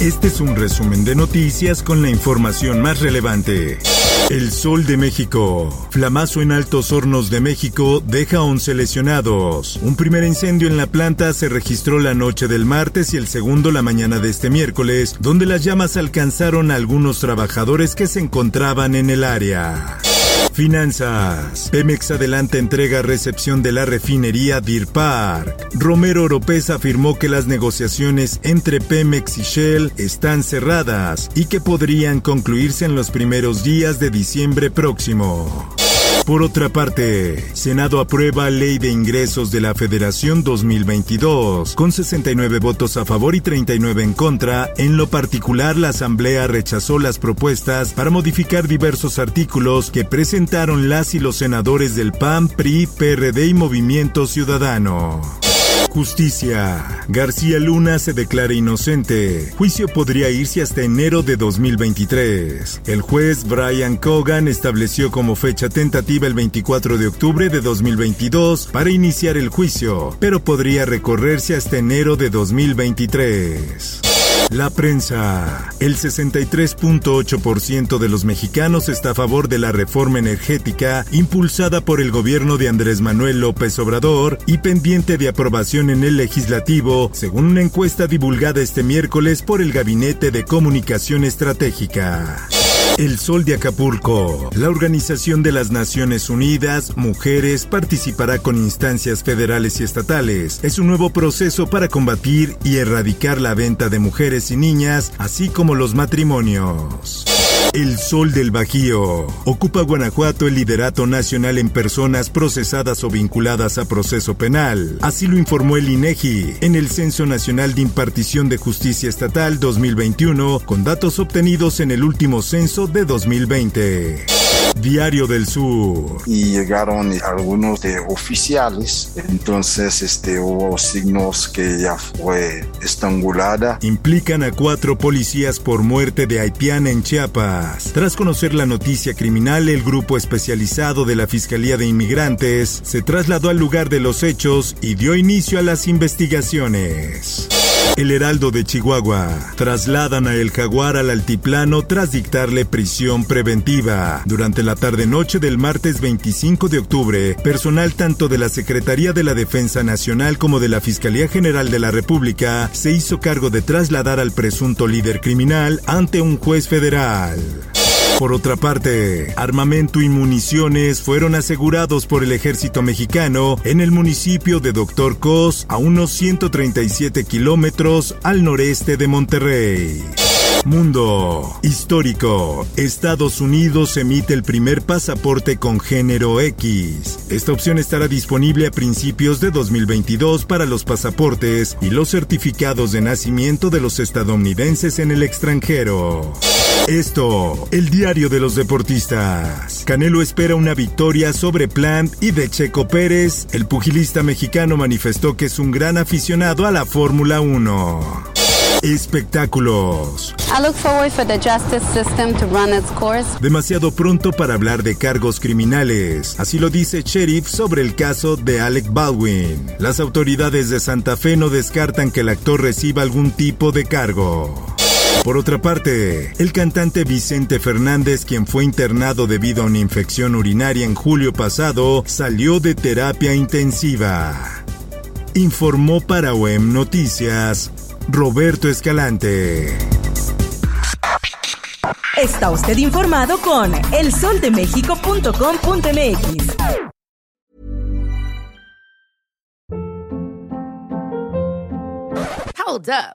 Este es un resumen de noticias con la información más relevante. El Sol de México. Flamazo en Altos Hornos de México deja 11 lesionados. Un primer incendio en la planta se registró la noche del martes y el segundo la mañana de este miércoles, donde las llamas alcanzaron a algunos trabajadores que se encontraban en el área. Finanzas. Pemex adelanta entrega recepción de la refinería Deer Park. Romero Oropés afirmó que las negociaciones entre Pemex y Shell están cerradas y que podrían concluirse en los primeros días de diciembre próximo. Por otra parte, Senado aprueba Ley de Ingresos de la Federación 2022, con 69 votos a favor y 39 en contra. En lo particular, la Asamblea rechazó las propuestas para modificar diversos artículos que presentaron las y los senadores del PAN, PRI, PRD y Movimiento Ciudadano. Justicia. García Luna se declara inocente. Juicio podría irse hasta enero de 2023. El juez Brian Cogan estableció como fecha tentativa el 24 de octubre de 2022 para iniciar el juicio, pero podría recorrerse hasta enero de 2023. La prensa. El 63.8% de los mexicanos está a favor de la reforma energética impulsada por el gobierno de Andrés Manuel López Obrador y pendiente de aprobación en el legislativo, según una encuesta divulgada este miércoles por el Gabinete de Comunicación Estratégica. El Sol de Acapulco. La Organización de las Naciones Unidas, Mujeres, participará con instancias federales y estatales. Es un nuevo proceso para combatir y erradicar la venta de mujeres y niñas, así como los matrimonios. El Sol del Bajío. Ocupa Guanajuato el liderato nacional en personas procesadas o vinculadas a proceso penal. Así lo informó el INEGI en el Censo Nacional de Impartición de Justicia Estatal 2021, con datos obtenidos en el último censo de 2020. Diario del Sur. Y llegaron algunos de oficiales, entonces este, hubo signos que ella fue estrangulada. Implican a cuatro policías por muerte de haitiana en Chiapas. Tras conocer la noticia criminal, el grupo especializado de la Fiscalía de Inmigrantes se trasladó al lugar de los hechos y dio inicio a las investigaciones. El Heraldo de Chihuahua. Trasladan a El Jaguar al altiplano tras dictarle prisión preventiva. Durante la tarde-noche del martes 25 de octubre, personal tanto de la Secretaría de la Defensa Nacional como de la Fiscalía General de la República se hizo cargo de trasladar al presunto líder criminal ante un juez federal. Por otra parte, armamento y municiones fueron asegurados por el ejército mexicano en el municipio de Doctor Cos, a unos 137 kilómetros al noreste de Monterrey. Mundo histórico. Estados Unidos emite el primer pasaporte con género X. Esta opción estará disponible a principios de 2022 para los pasaportes y los certificados de nacimiento de los estadounidenses en el extranjero. Esto, el diario de los deportistas. Canelo espera una victoria sobre Plant y de Checo Pérez. El pugilista mexicano manifestó que es un gran aficionado a la Fórmula 1. Espectáculos. I look forward for the justice system to run its course. Demasiado pronto para hablar de cargos criminales. Así lo dice Sheriff sobre el caso de Alec Baldwin. Las autoridades de Santa Fe no descartan que el actor reciba algún tipo de cargo. Por otra parte, el cantante Vicente Fernández, quien fue internado debido a una infección urinaria en julio pasado, salió de terapia intensiva. Informó para OEM Noticias Roberto Escalante. Está usted informado con elsoldemexico.com.mx. Hold up.